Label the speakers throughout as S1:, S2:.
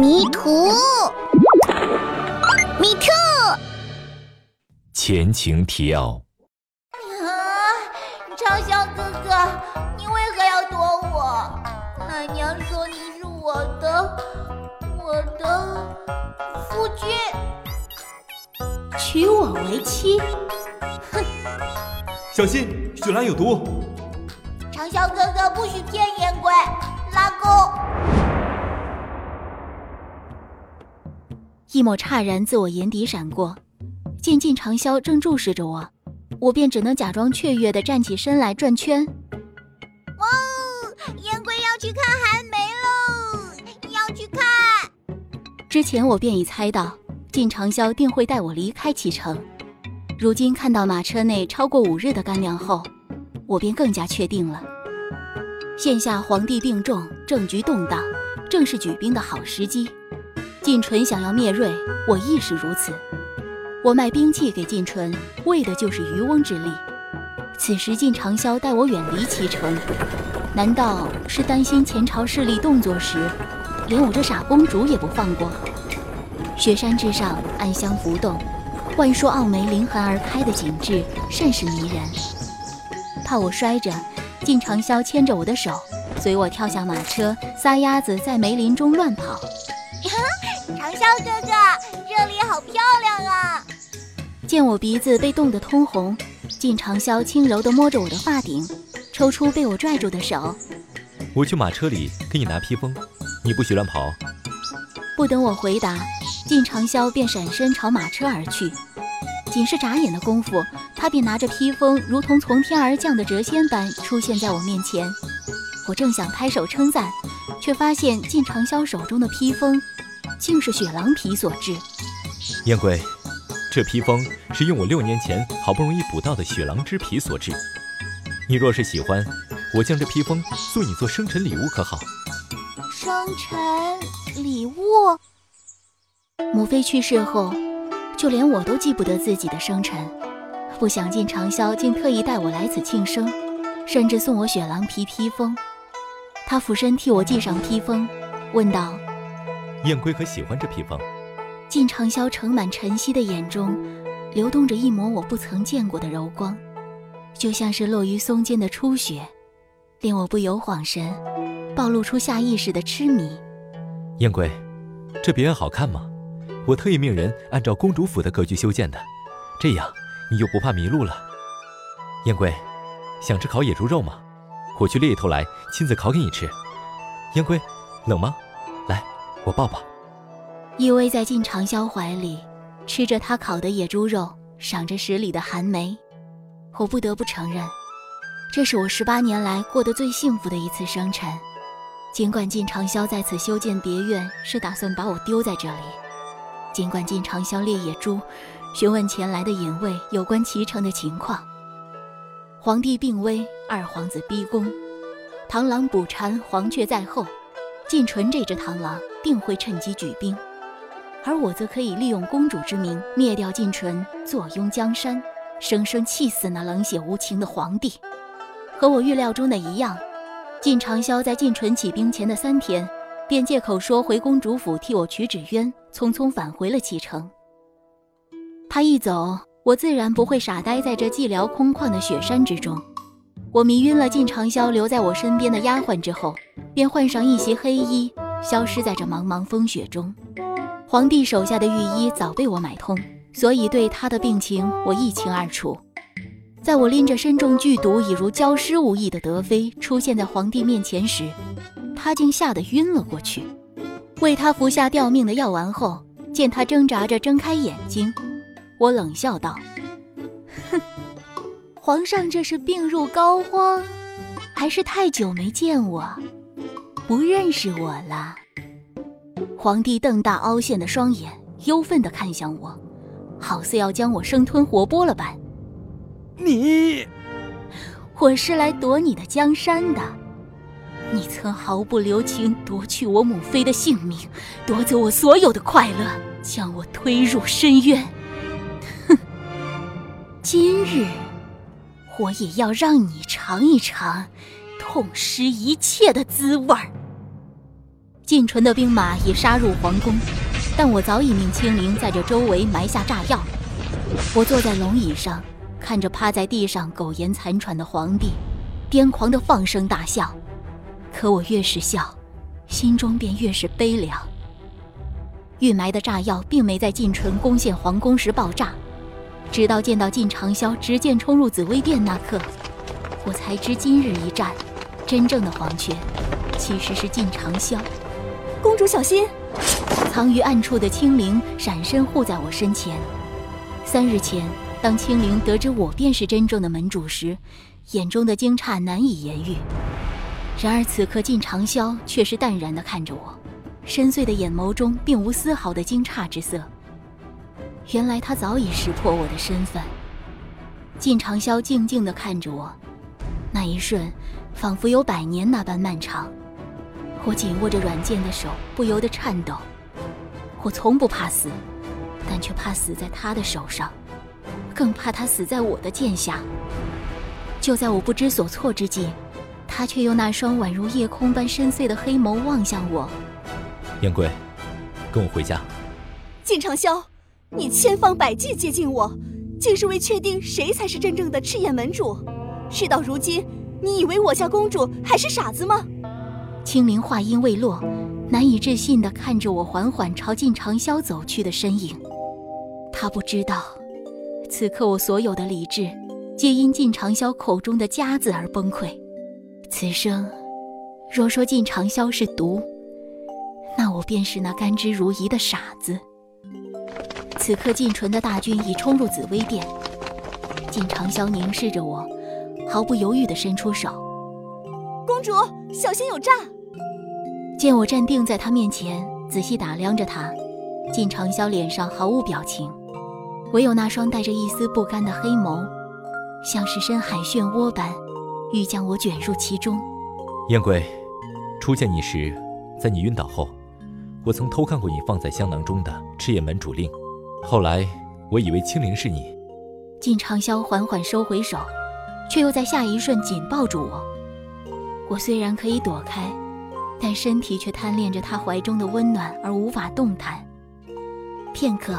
S1: 迷途，me too。
S2: 前情提要。
S3: 啊，长啸哥哥，你为何要躲我？奶娘说你是我的，我的夫君，
S4: 娶我为妻。
S3: 哼！
S5: 小心，雪兰有毒。
S3: 长啸哥哥不许骗烟鬼，拉钩。
S4: 一抹诧然自我眼底闪过，见靳长萧正注视着我，我便只能假装雀跃地站起身来转圈。
S3: 哇哦，燕归要去看寒梅喽！要去看。
S4: 之前我便已猜到靳长萧定会带我离开启程，如今看到马车内超过五日的干粮后，我便更加确定了。现下皇帝病重，政局动荡，正是举兵的好时机。晋纯想要灭瑞，我亦是如此。我卖兵器给晋纯，为的就是渔翁之利。此时晋长萧带我远离齐城，难道是担心前朝势力动作时，连我这傻公主也不放过？雪山之上，暗香浮动，万树傲梅凌寒而开的景致甚是迷人。怕我摔着，晋长萧牵着我的手，随我跳下马车，撒丫子在梅林中乱跑。
S3: 哥哥，这里好漂亮啊！
S4: 见我鼻子被冻得通红，靳长霄轻柔地摸着我的发顶，抽出被我拽住的手。
S2: 我去马车里给你拿披风，你不许乱跑。
S4: 不等我回答，靳长霄便闪身朝马车而去。仅是眨眼的功夫，他便拿着披风，如同从天而降的谪仙般出现在我面前。我正想拍手称赞，却发现靳长霄手中的披风。竟是雪狼皮所制，
S2: 燕归，这披风是用我六年前好不容易捕到的雪狼之皮所制。你若是喜欢，我将这披风送你做生辰礼物，可好？
S3: 生辰礼物？
S4: 母妃去世后，就连我都记不得自己的生辰。不想见长萧竟特意带我来此庆生，甚至送我雪狼皮披风。他俯身替我系上披风，问道。
S2: 燕归可喜欢这披风？
S4: 靳长霄盛满晨曦的眼中，流动着一抹我不曾见过的柔光，就像是落于松间的初雪，令我不由恍神，暴露出下意识的痴迷。
S2: 燕归，这别院好看吗？我特意命人按照公主府的格局修建的，这样你就不怕迷路了。燕归，想吃烤野猪肉吗？我去猎一头来，亲自烤给你吃。燕归，冷吗？我抱抱，
S4: 依偎在靳长霄怀里，吃着他烤的野猪肉，赏着十里的寒梅。我不得不承认，这是我十八年来过得最幸福的一次生辰。尽管靳长霄在此修建别院，是打算把我丢在这里；尽管靳长霄猎野猪，询问前来的隐卫有关齐城的情况。皇帝病危，二皇子逼宫，螳螂捕蝉，黄雀在后。晋纯这只螳螂定会趁机举兵，而我则可以利用公主之名灭掉晋纯，坐拥江山，生生气死那冷血无情的皇帝。和我预料中的一样，晋长霄在晋纯起兵前的三天，便借口说回公主府替我取纸鸢，匆匆返回了启城。他一走，我自然不会傻呆在这寂寥空旷的雪山之中。我迷晕了靳长霄留在我身边的丫鬟之后，便换上一袭黑衣，消失在这茫茫风雪中。皇帝手下的御医早被我买通，所以对他的病情我一清二楚。在我拎着身中剧毒、已如焦尸无异的德妃出现在皇帝面前时，他竟吓得晕了过去。为他服下吊命的药丸后，见他挣扎着睁开眼睛，我冷笑道。哼皇上这是病入膏肓，还是太久没见我，不认识我了？皇帝瞪大凹陷的双眼，忧愤地看向我，好似要将我生吞活剥了般。
S5: 你，
S4: 我是来夺你的江山的。你曾毫不留情夺去我母妃的性命，夺走我所有的快乐，将我推入深渊。哼，今日。我也要让你尝一尝痛失一切的滋味儿。晋纯的兵马已杀入皇宫，但我早已命青灵在这周围埋下炸药。我坐在龙椅上，看着趴在地上苟延残喘的皇帝，癫狂地放声大笑。可我越是笑，心中便越是悲凉。预埋的炸药并没在晋纯攻陷皇宫时爆炸，直到见到靳长萧执剑冲入紫薇殿那刻，我才知今日一战，真正的黄泉其实是靳长萧。
S1: 公主小心！
S4: 藏于暗处的青灵闪身护在我身前。三日前，当青灵得知我便是真正的门主时，眼中的惊诧难以言喻。然而此刻，靳长萧却是淡然地看着我，深邃的眼眸中并无丝毫的惊诧之色。原来他早已识破我的身份。靳长萧静静地看着我，那一瞬，仿佛有百年那般漫长。我紧握着软剑的手不由得颤抖。我从不怕死，但却怕死在他的手上，更怕他死在我的剑下。就在我不知所措之际。他却用那双宛如夜空般深邃的黑眸望向我。
S2: 燕归，跟我回家。
S1: 靳长萧，你千方百计接近我，竟是为确定谁才是真正的赤焰门主。事到如今，你以为我家公主还是傻子吗？
S4: 青灵话音未落，难以置信地看着我缓缓朝晋长萧走去的身影。他不知道，此刻我所有的理智，皆因晋长萧口中的“家”字而崩溃。此生，若说晋长萧是毒，那我便是那甘之如饴的傻子。此刻，晋纯的大军已冲入紫薇殿，晋长萧凝视着我，毫不犹豫地伸出手：“
S1: 公主，小心有诈！”
S4: 见我站定在他面前，仔细打量着他，晋长萧脸上毫无表情，唯有那双带着一丝不甘的黑眸，像是深海漩涡般。欲将我卷入其中。
S2: 燕归，初见你时，在你晕倒后，我曾偷看过你放在香囊中的赤焰门主令。后来，我以为青灵是你。
S4: 靳长萧缓缓收回手，却又在下一瞬紧抱住我。我虽然可以躲开，但身体却贪恋着他怀中的温暖而无法动弹。片刻，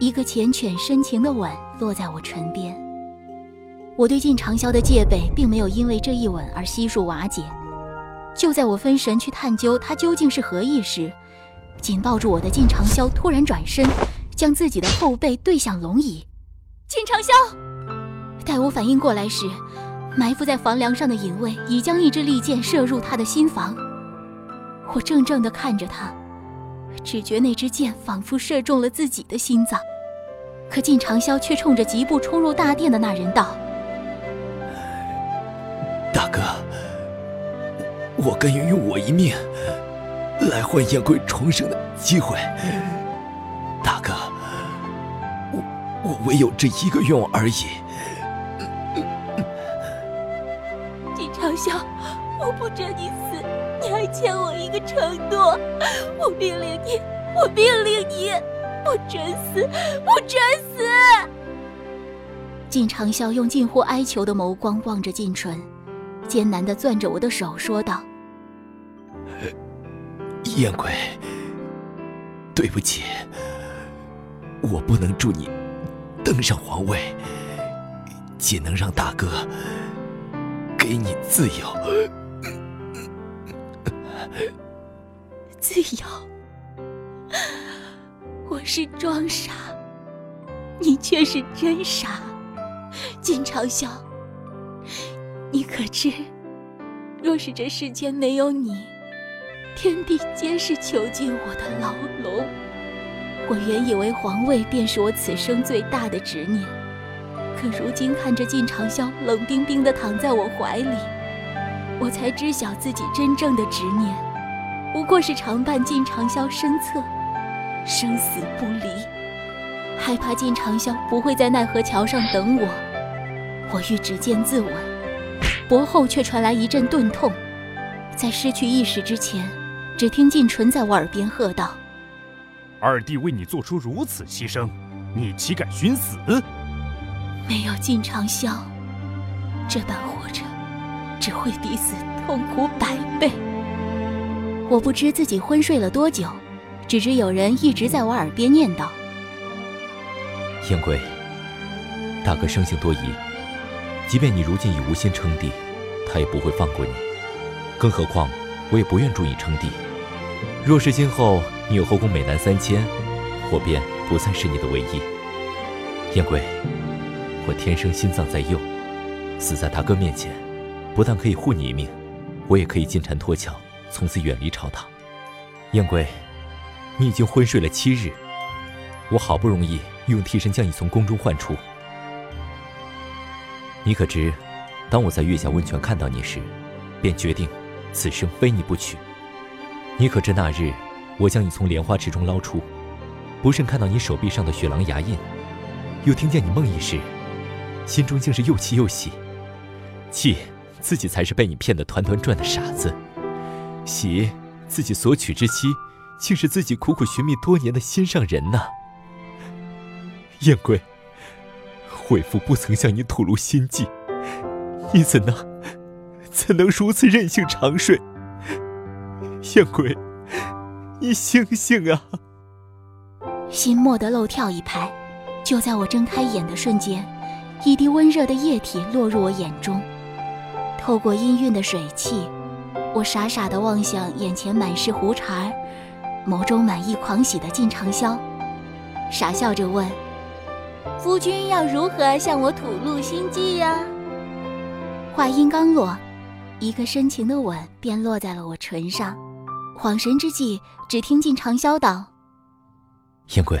S4: 一个缱绻深情的吻落在我唇边。我对靳长萧的戒备并没有因为这一吻而悉数瓦解。就在我分神去探究他究竟是何意时，紧抱住我的靳长萧突然转身，将自己的后背对向龙椅。
S1: 靳长萧，
S4: 待我反应过来时，埋伏在房梁上的隐卫已将一支利箭射入他的心房。我怔怔地看着他，只觉那支箭仿佛射中了自己的心脏。可靳长萧却冲着疾步冲入大殿的那人道。
S5: 大哥，我甘愿用我一命来换燕归重生的机会。大哥，我我唯有这一个愿望而已。
S1: 季长啸，我不准你死，你还欠我一个承诺。我命令你，我命令你，不准死，不准死！
S4: 靳长啸用近乎哀求的眸光望着靳纯。艰难的攥着我的手，说道：“
S5: 燕归，对不起，我不能助你登上皇位，仅能让大哥给你自由。
S1: 自由？我是装傻，你却是真傻，金长啸。”你可知，若是这世间没有你，天地皆是囚禁我的牢笼。我原以为皇位便是我此生最大的执念，可如今看着靳长萧冷冰冰地躺在我怀里，我才知晓自己真正的执念，不过是常伴靳长萧身侧，生死不离，害怕靳长萧不会在奈何桥上等我。我欲执剑自刎。脖后却传来一阵钝痛，在失去意识之前，只听靳纯在我耳边喝道：“
S6: 二弟为你做出如此牺牲，你岂敢寻死？
S1: 没有金长萧，这般活着，只会比死痛苦百倍。”
S4: 我不知自己昏睡了多久，只知有人一直在我耳边念叨：“
S2: 燕归，大哥生性多疑，即便你如今已无心称帝，他也不会放过你。更何况，我也不愿助你称帝。若是今后你有后宫美男三千，我便不再是你的唯一。燕归，我天生心脏在右，死在大哥面前，不但可以护你一命，我也可以金蝉脱壳。”从此远离朝堂，燕归，你已经昏睡了七日，我好不容易用替身将你从宫中唤出。你可知，当我在月下温泉看到你时，便决定此生非你不娶。你可知那日我将你从莲花池中捞出，不慎看到你手臂上的雪狼牙印，又听见你梦呓时，心中竟是又气又喜，气自己才是被你骗得团团转的傻子。喜，自己所娶之妻，竟是自己苦苦寻觅多年的心上人呐。燕归，为父不曾向你吐露心迹，你怎能，怎能如此任性长睡？燕归，你醒醒啊！
S4: 心蓦地漏跳一拍，就在我睁开眼的瞬间，一滴温热的液体落入我眼中，透过氤氲的水汽。我傻傻地望向眼前满是胡茬儿、眸中满意狂喜的靳长霄，傻笑着问：“
S1: 夫君要如何向我吐露心迹呀？”
S4: 话音刚落，一个深情的吻便落在了我唇上。恍神之际，只听靳长霄道：“
S2: 燕归，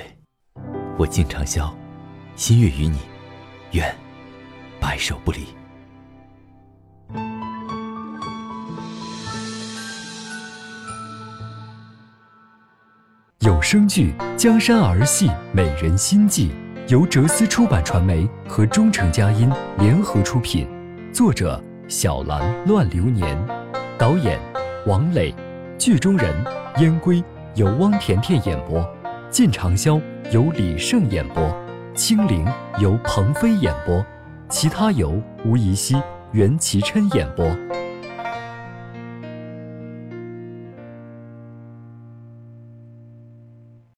S2: 我靳长霄，心悦于你，愿白首不离。”
S7: 有声剧《江山儿戏美人心计》，由哲思出版传媒和中诚佳音联合出品，作者小兰乱流年，导演王磊，剧中人燕归由汪甜甜演播，靳长霄由李晟演播，青灵由鹏飞演播，其他由吴怡希、袁其琛演播。